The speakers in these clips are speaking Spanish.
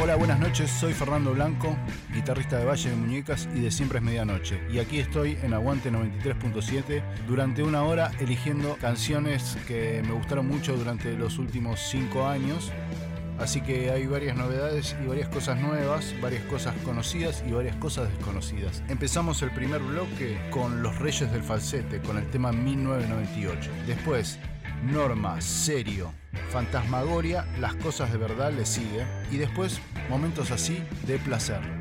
Hola, buenas noches, soy Fernando Blanco, guitarrista de Valle de Muñecas y de Siempre es Medianoche. Y aquí estoy en Aguante 93.7 durante una hora eligiendo canciones que me gustaron mucho durante los últimos cinco años. Así que hay varias novedades y varias cosas nuevas, varias cosas conocidas y varias cosas desconocidas. Empezamos el primer bloque con Los Reyes del Falsete, con el tema 1998. Después, Norma, Serio, Fantasmagoria, Las Cosas de Verdad le sigue. Y después, momentos así de placer.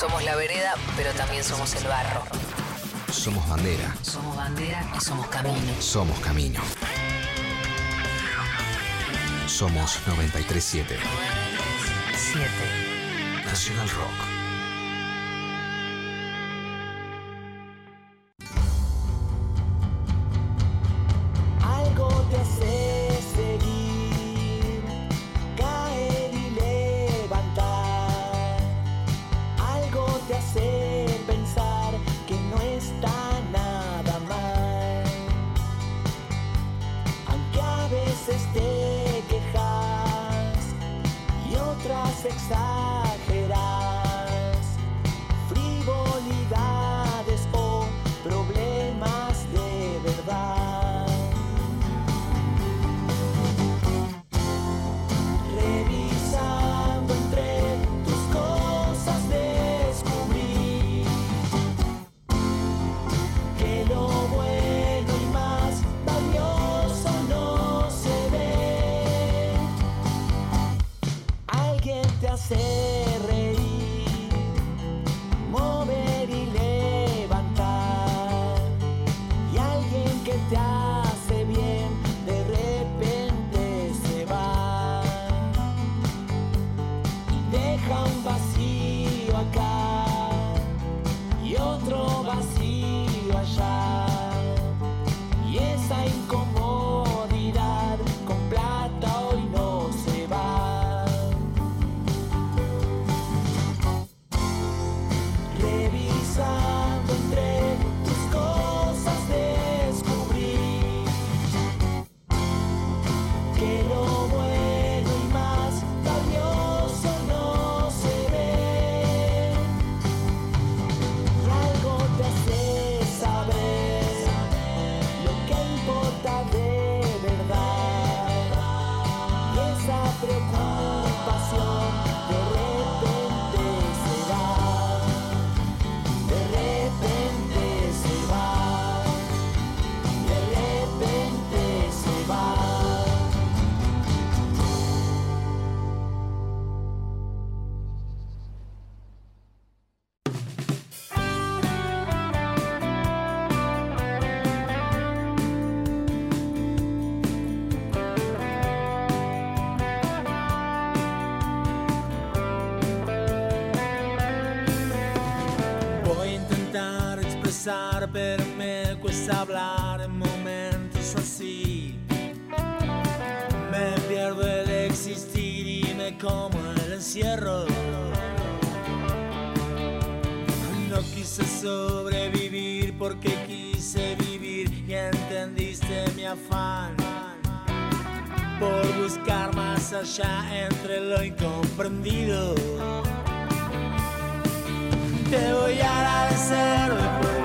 Somos la vereda, pero también somos el barro. Somos bandera. Somos bandera y somos camino. Somos camino. Somos 937. 7. Nacional Rock. pensar, pero me cuesta hablar en momentos así. Me pierdo el existir y me como el encierro. No quise sobrevivir porque quise vivir y entendiste mi afán por buscar más allá entre lo incomprendido. Te voy a agradecer por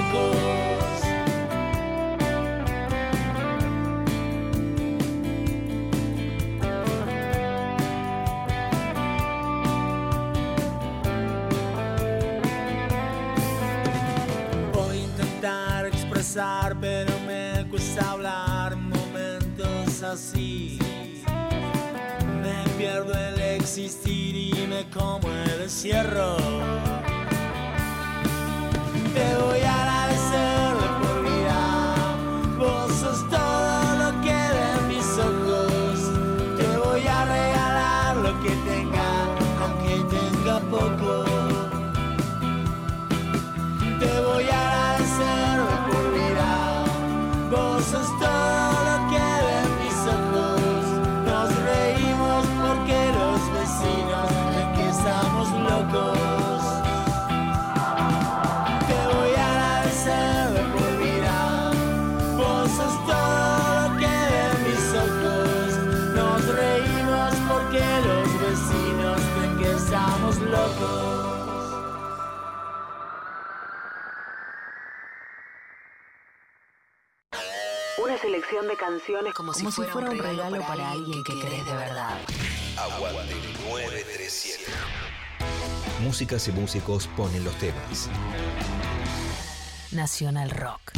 locos. Voy a intentar expresar, pero me cuesta hablar momentos así. Me pierdo el existir y me como el encierro. Selección de canciones como, si, fuera, un regalo, para, alguien que, querés de verdad. Aguante 937. Músicas y músicos ponen los temas. Nacional Rock.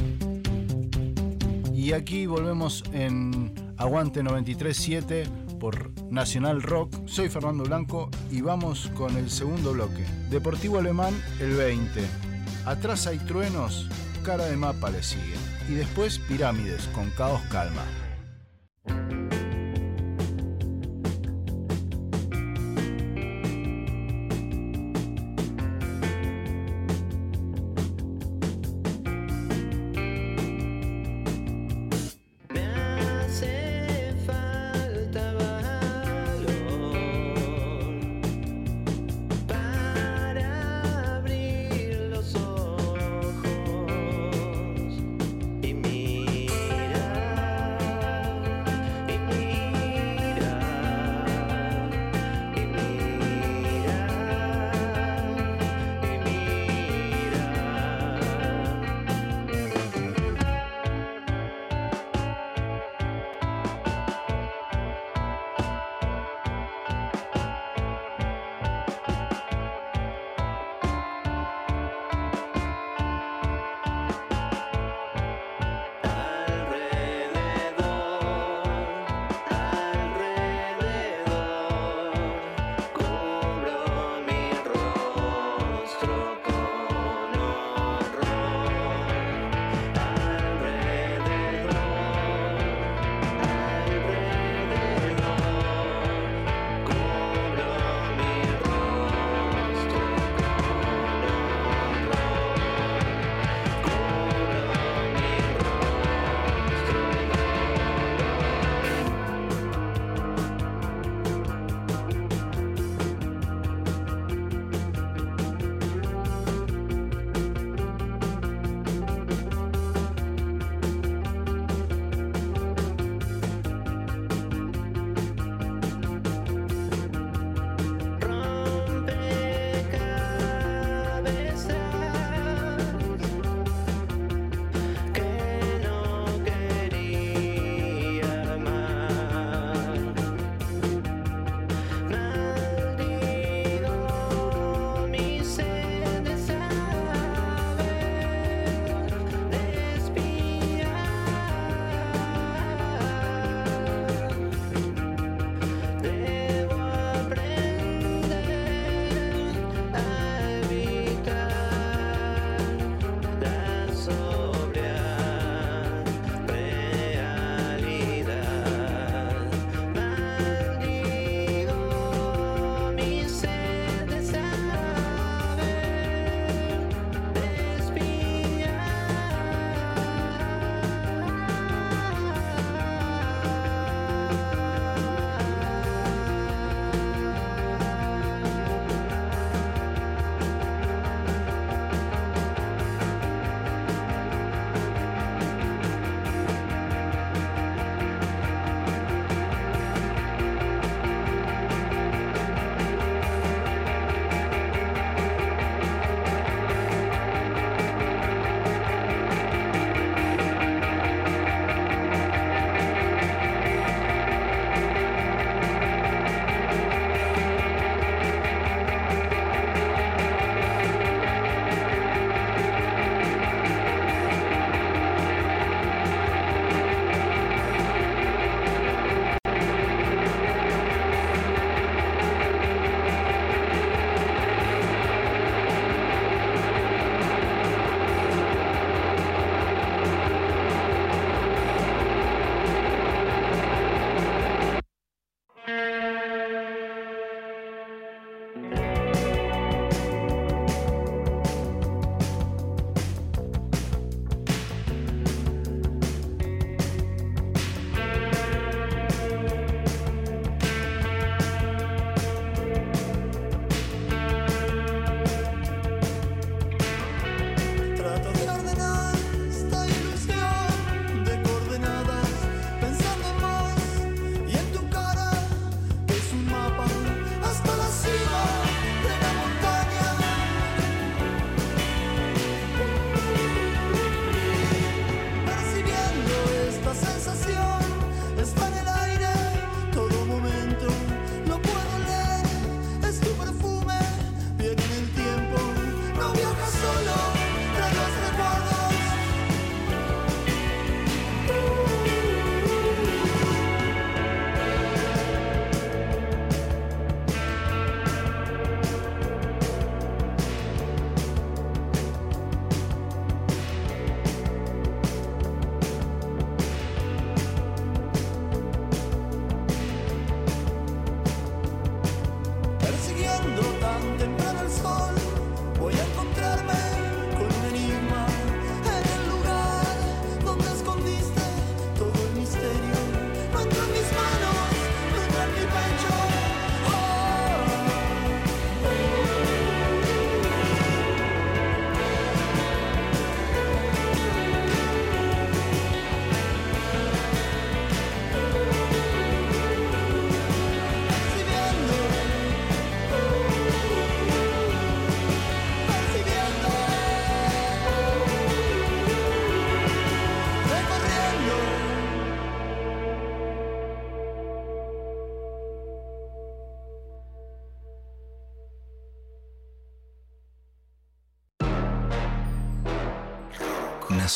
Y aquí volvemos en Aguante 937 por Nacional Rock. Soy Fernando Blanco y vamos con el segundo bloque. Deportivo Alemán el 20. Atrás hay truenos, cara de mapa le sigue. Y después Pirámides con Caos Calma.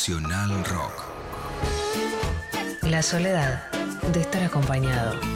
Rock. La soledad de estar acompañado.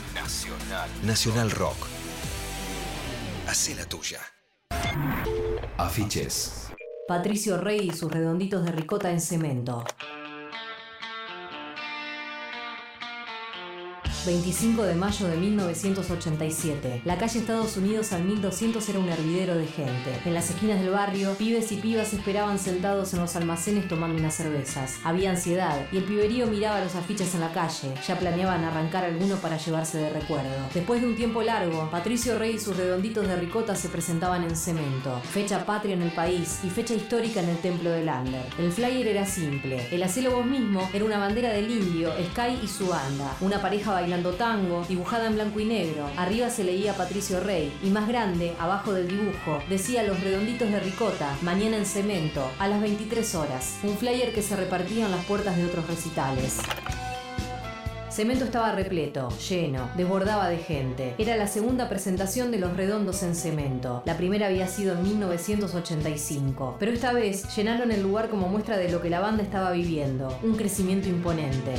Nacional. Nacional Rock. Hacé la tuya. Afiches. Patricio Rey y sus redonditos de ricota en cemento. 25 de mayo de 1987. La calle Estados Unidos al 1200 era un hervidero de gente. En las esquinas del barrio, pibes y pibas esperaban sentados en los almacenes tomando unas cervezas. Había ansiedad y el piberío miraba los afiches en la calle. Ya planeaban arrancar alguno para llevarse de recuerdo. Después de un tiempo largo, Patricio Rey y sus redonditos de ricota se presentaban en cemento. Fecha patria en el país y fecha histórica en el templo del Lander. El flyer era simple. El hacelo vos mismo era una bandera del indio, Sky y su banda. Una pareja bailando tango, dibujada en blanco y negro. Arriba se leía Patricio Rey y más grande, abajo del dibujo, decía Los redonditos de ricota, mañana en cemento, a las 23 horas. Un flyer que se repartía en las puertas de otros recitales. Cemento estaba repleto, lleno, desbordaba de gente. Era la segunda presentación de Los Redondos en Cemento. La primera había sido en 1985, pero esta vez llenaron el lugar como muestra de lo que la banda estaba viviendo, un crecimiento imponente.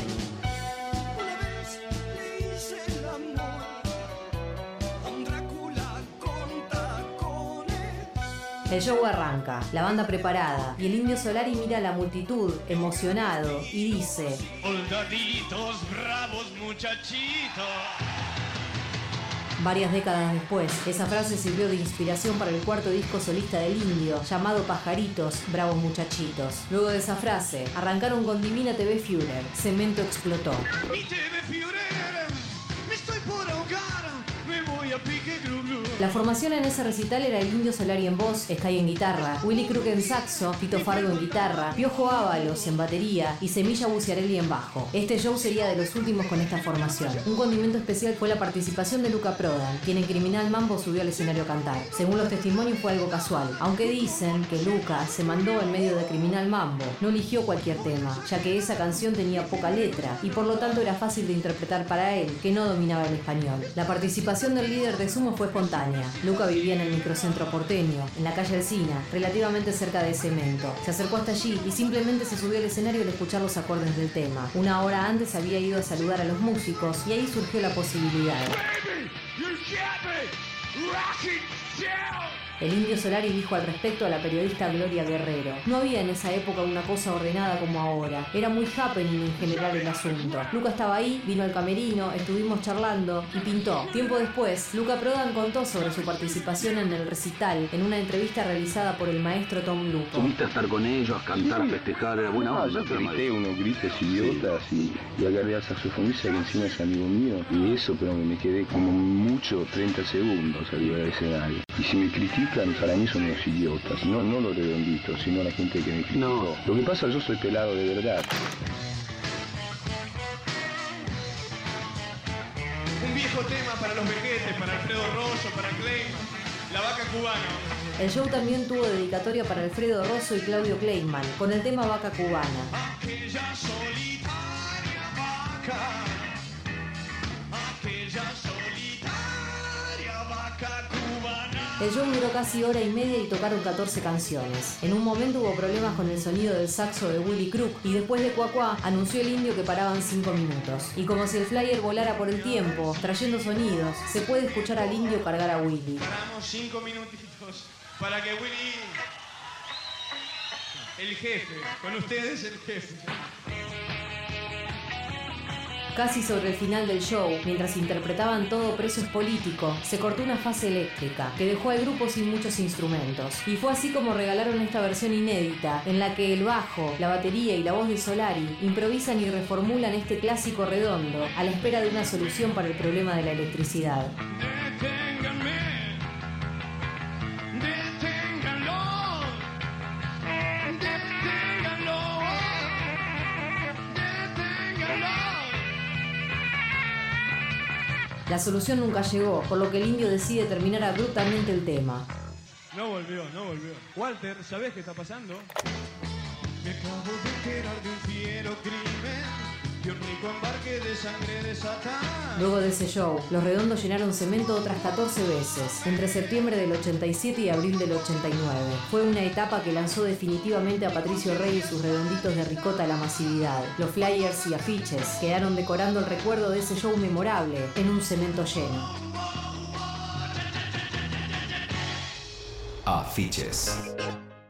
El show arranca, la banda preparada, y el indio Solari mira a la multitud, emocionado, y dice, Soldaditos bravos, muchachitos. Varias décadas después, esa frase sirvió de inspiración para el cuarto disco solista del indio, llamado Pajaritos, Bravos Muchachitos. Luego de esa frase, arrancaron con Divina TV Führer, Cemento explotó. Mi TV Führer, me estoy por ahogar. La formación en ese recital era el Indio Solari en voz, Sky en guitarra, Willy Crook en saxo, Tito Fargo en guitarra, Piojo Ábalos en batería y Semilla Buciarelli en bajo. Este show sería de los últimos con esta formación. Un condimento especial fue la participación de Luca Prodan, quien en Criminal Mambo subió al escenario a cantar. Según los testimonios fue algo casual, aunque dicen que Luca se mandó en medio de Criminal Mambo. No eligió cualquier tema, ya que esa canción tenía poca letra y por lo tanto era fácil de interpretar para él, que no dominaba el español. La participación del líder de Sumo fue espontánea. Luca vivía en el microcentro porteño, en la calle Alcina, relativamente cerca de Cemento. Se acercó hasta allí y simplemente se subió al escenario al escuchar los acordes del tema. Una hora antes había ido a saludar a los músicos y ahí surgió la posibilidad. Baby, you El indio Solari dijo al respecto a la periodista Gloria Guerrero. No había en esa época una cosa ordenada como ahora. Era muy happening en general el asunto. Luca estaba ahí, vino al camerino, estuvimos charlando y pintó. Tiempo después, Luca Prodan contó sobre su participación en el recital en una entrevista realizada por el maestro Tom Lupo. Subiste a estar con ellos, a cantar, a festejar, era buena No, onda. yo grité unos gritos idiotas y, y agarré al saxofonista que encima es amigo mío y eso, pero me quedé como mucho 30 segundos arriba del escenario. Y si me critican, para mí son unos idiotas, no, no los redonditos, sino la gente que me criticó. No. Lo que pasa, yo soy pelado de verdad. Un viejo tema para los vejetes, para Alfredo Rosso, para Clayman. La vaca cubana. El show también tuvo dedicatoria para Alfredo Rosso y Claudio Kleiman, con el tema Vaca Cubana. Aquella solitaria vaca. Aquella solitaria El show duró casi hora y media y tocaron 14 canciones. En un momento hubo problemas con el sonido del saxo de Willy Crook y después de Cuacuá anunció el indio que paraban 5 minutos. Y como si el flyer volara por el tiempo, trayendo sonidos, se puede escuchar al indio cargar a Willy. Paramos cinco minutitos para que Willy. El jefe, con ustedes el jefe. Casi sobre el final del show, mientras interpretaban todo preso es político, se cortó una fase eléctrica que dejó al grupo sin muchos instrumentos. Y fue así como regalaron esta versión inédita, en la que el bajo, la batería y la voz de Solari improvisan y reformulan este clásico redondo a la espera de una solución para el problema de la electricidad. La solución nunca llegó, por lo que el indio decide terminar abruptamente el tema. No volvió, no volvió. Walter, ¿sabés qué está pasando? Me acabo de enterar de un fiero crimen. Luego de ese show, los redondos llenaron cemento otras 14 veces, entre septiembre del 87 y abril del 89. Fue una etapa que lanzó definitivamente a Patricio Rey y sus redonditos de ricota a la masividad. Los flyers y afiches quedaron decorando el recuerdo de ese show memorable en un cemento lleno. Afiches.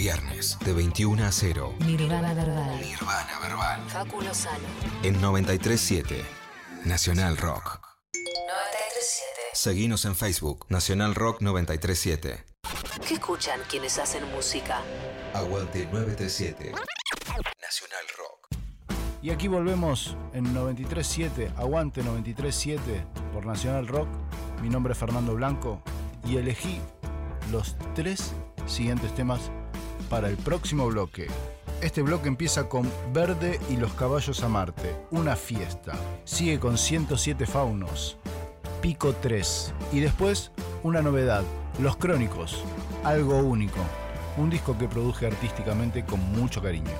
Viernes de 21 a 0. Nirvana Verbal. Nirvana Verbal. Facu Lozano. En 937 Nacional Rock. 937. Seguinos en Facebook Nacional Rock 937. ¿Qué escuchan quienes hacen música? Aguante 937. Nacional Rock. Y aquí volvemos en 93.7, aguante 93.7 por Nacional Rock. Mi nombre es Fernando Blanco y elegí los tres siguientes temas para el próximo bloque. Este bloque empieza con Verde y los caballos a Marte, una fiesta. Sigue con 107 faunos, Pico 3 y después una novedad, Los Crónicos, algo único, un disco que produje artísticamente con mucho cariño.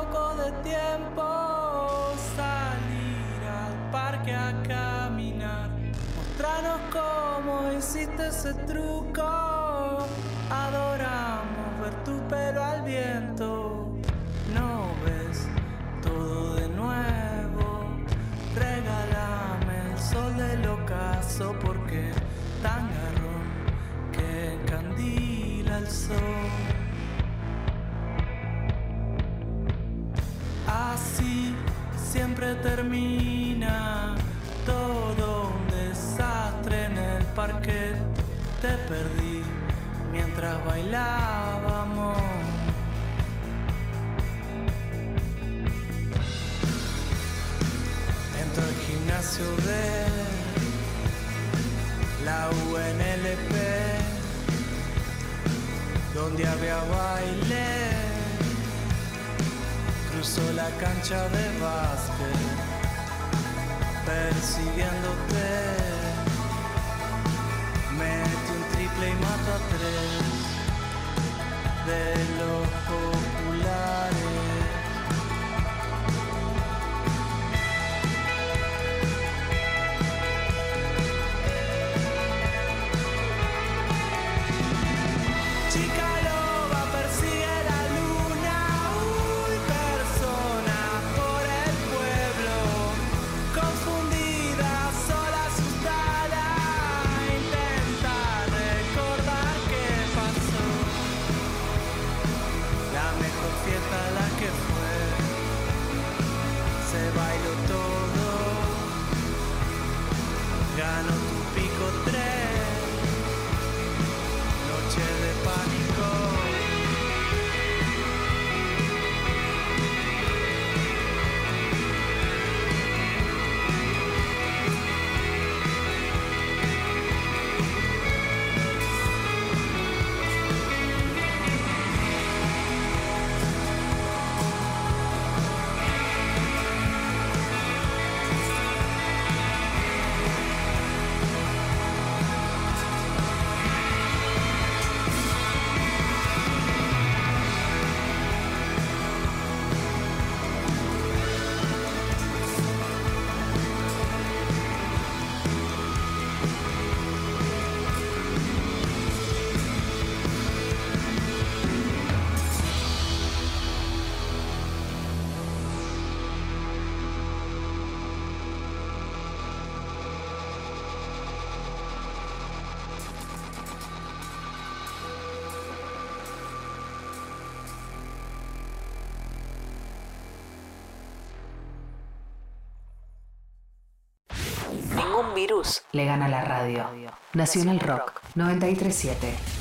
Poco de tiempo salir al parque a caminar. Mostrarnos cómo hiciste ese truco. Termina todo un desastre en el parque. Te perdí mientras bailábamos. Entro al gimnasio de la UNLP. donde había baile. Cruzó la cancha de básquet, persiguiéndote. Mete un triple y mata tres de los Virus le gana la radio. Nacional Rock 937.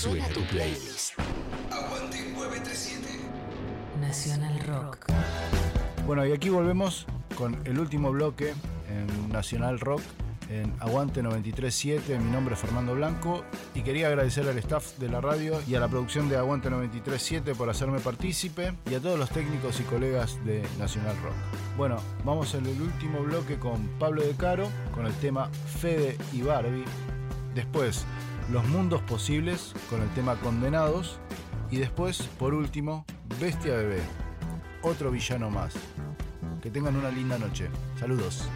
Suena tu playlist? Aguante 937. Nacional Rock. Bueno, y aquí volvemos con el último bloque en Nacional Rock en Aguante 937. Mi nombre es Fernando Blanco y quería agradecer al staff de la radio y a la producción de Aguante 937 por hacerme partícipe y a todos los técnicos y colegas de Nacional Rock. Bueno, vamos en el último bloque con Pablo De Caro con el tema Fede y Barbie. Después, Los Mundos Posibles con el tema Condenados. Y después, por último, Bestia Bebé. Otro villano más. Que tengan una linda noche. Saludos.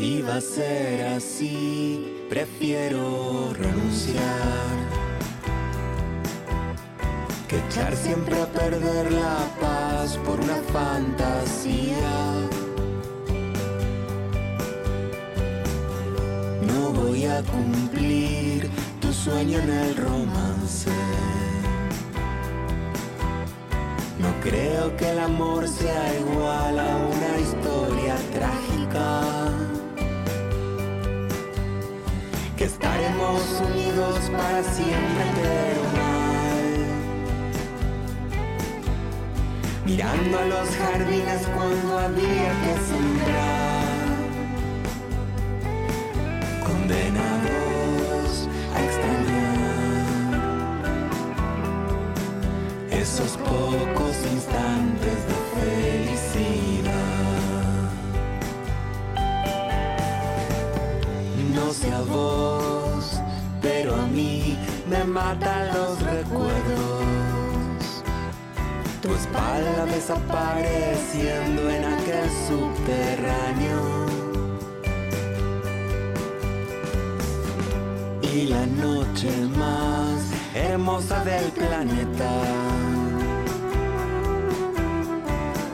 Si va a ser así, prefiero renunciar. Que echar siempre a perder la paz por una fantasía. No voy a cumplir tu sueño en el romance. No creo que el amor sea igual a una historia trágica. Estaremos unidos para siempre, pero mal. Mirando a los jardines cuando había que sembrar. Condenados a extrañar esos pocos instantes de felicidad. No sé a me matan los recuerdos. Tu espalda desapareciendo en aquel subterráneo. Y la noche más hermosa del planeta.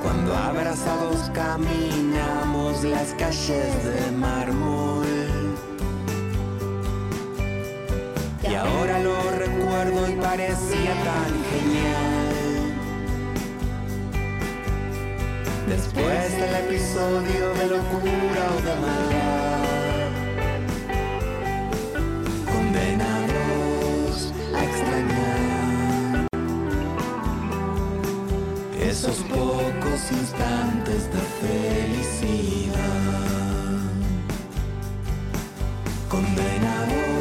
Cuando abrazados caminamos las calles de mármol. Ahora lo recuerdo y parecía tan genial. Después del episodio de locura o de maldad. Condenados a extrañar esos pocos instantes de felicidad. Condenados